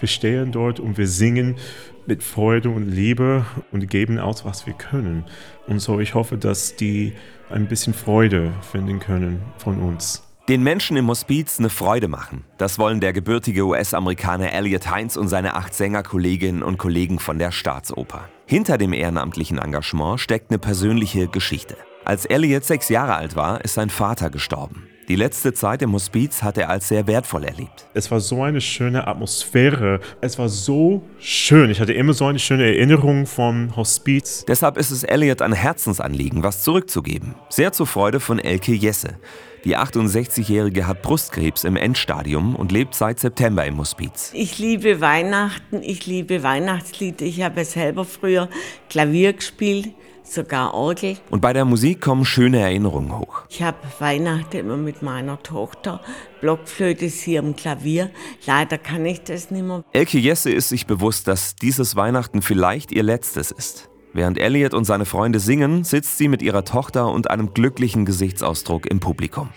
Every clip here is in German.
Wir stehen dort und wir singen mit Freude und Liebe und geben aus, was wir können. Und so, ich hoffe, dass die ein bisschen Freude finden können von uns. Den Menschen im Hospiz eine Freude machen. Das wollen der gebürtige US-Amerikaner Elliot Heinz und seine acht Sängerkolleginnen und Kollegen von der Staatsoper. Hinter dem ehrenamtlichen Engagement steckt eine persönliche Geschichte. Als Elliot sechs Jahre alt war, ist sein Vater gestorben. Die letzte Zeit im Hospiz hat er als sehr wertvoll erlebt. Es war so eine schöne Atmosphäre. Es war so schön. Ich hatte immer so eine schöne Erinnerung vom Hospiz. Deshalb ist es Elliot ein Herzensanliegen, was zurückzugeben. Sehr zur Freude von Elke Jesse. Die 68-Jährige hat Brustkrebs im Endstadium und lebt seit September im Hospiz. Ich liebe Weihnachten, ich liebe Weihnachtslieder. Ich habe selber früher Klavier gespielt sogar Orgel. Und bei der Musik kommen schöne Erinnerungen hoch. Ich habe Weihnachten immer mit meiner Tochter. Blockflöte sie am Klavier. Leider kann ich das nicht mehr. Elke Jesse ist sich bewusst, dass dieses Weihnachten vielleicht ihr letztes ist. Während Elliot und seine Freunde singen, sitzt sie mit ihrer Tochter und einem glücklichen Gesichtsausdruck im Publikum.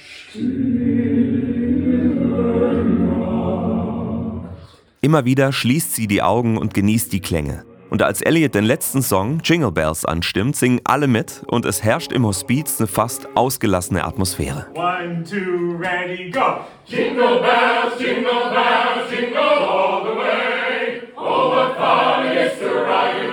Immer wieder schließt sie die Augen und genießt die Klänge. Und als Elliot den letzten Song Jingle Bells anstimmt, singen alle mit und es herrscht im Hospiz eine fast ausgelassene Atmosphäre. One, two, ready, go! Jingle bells, jingle bells, jingle all the way. Oh, what fun it is to ride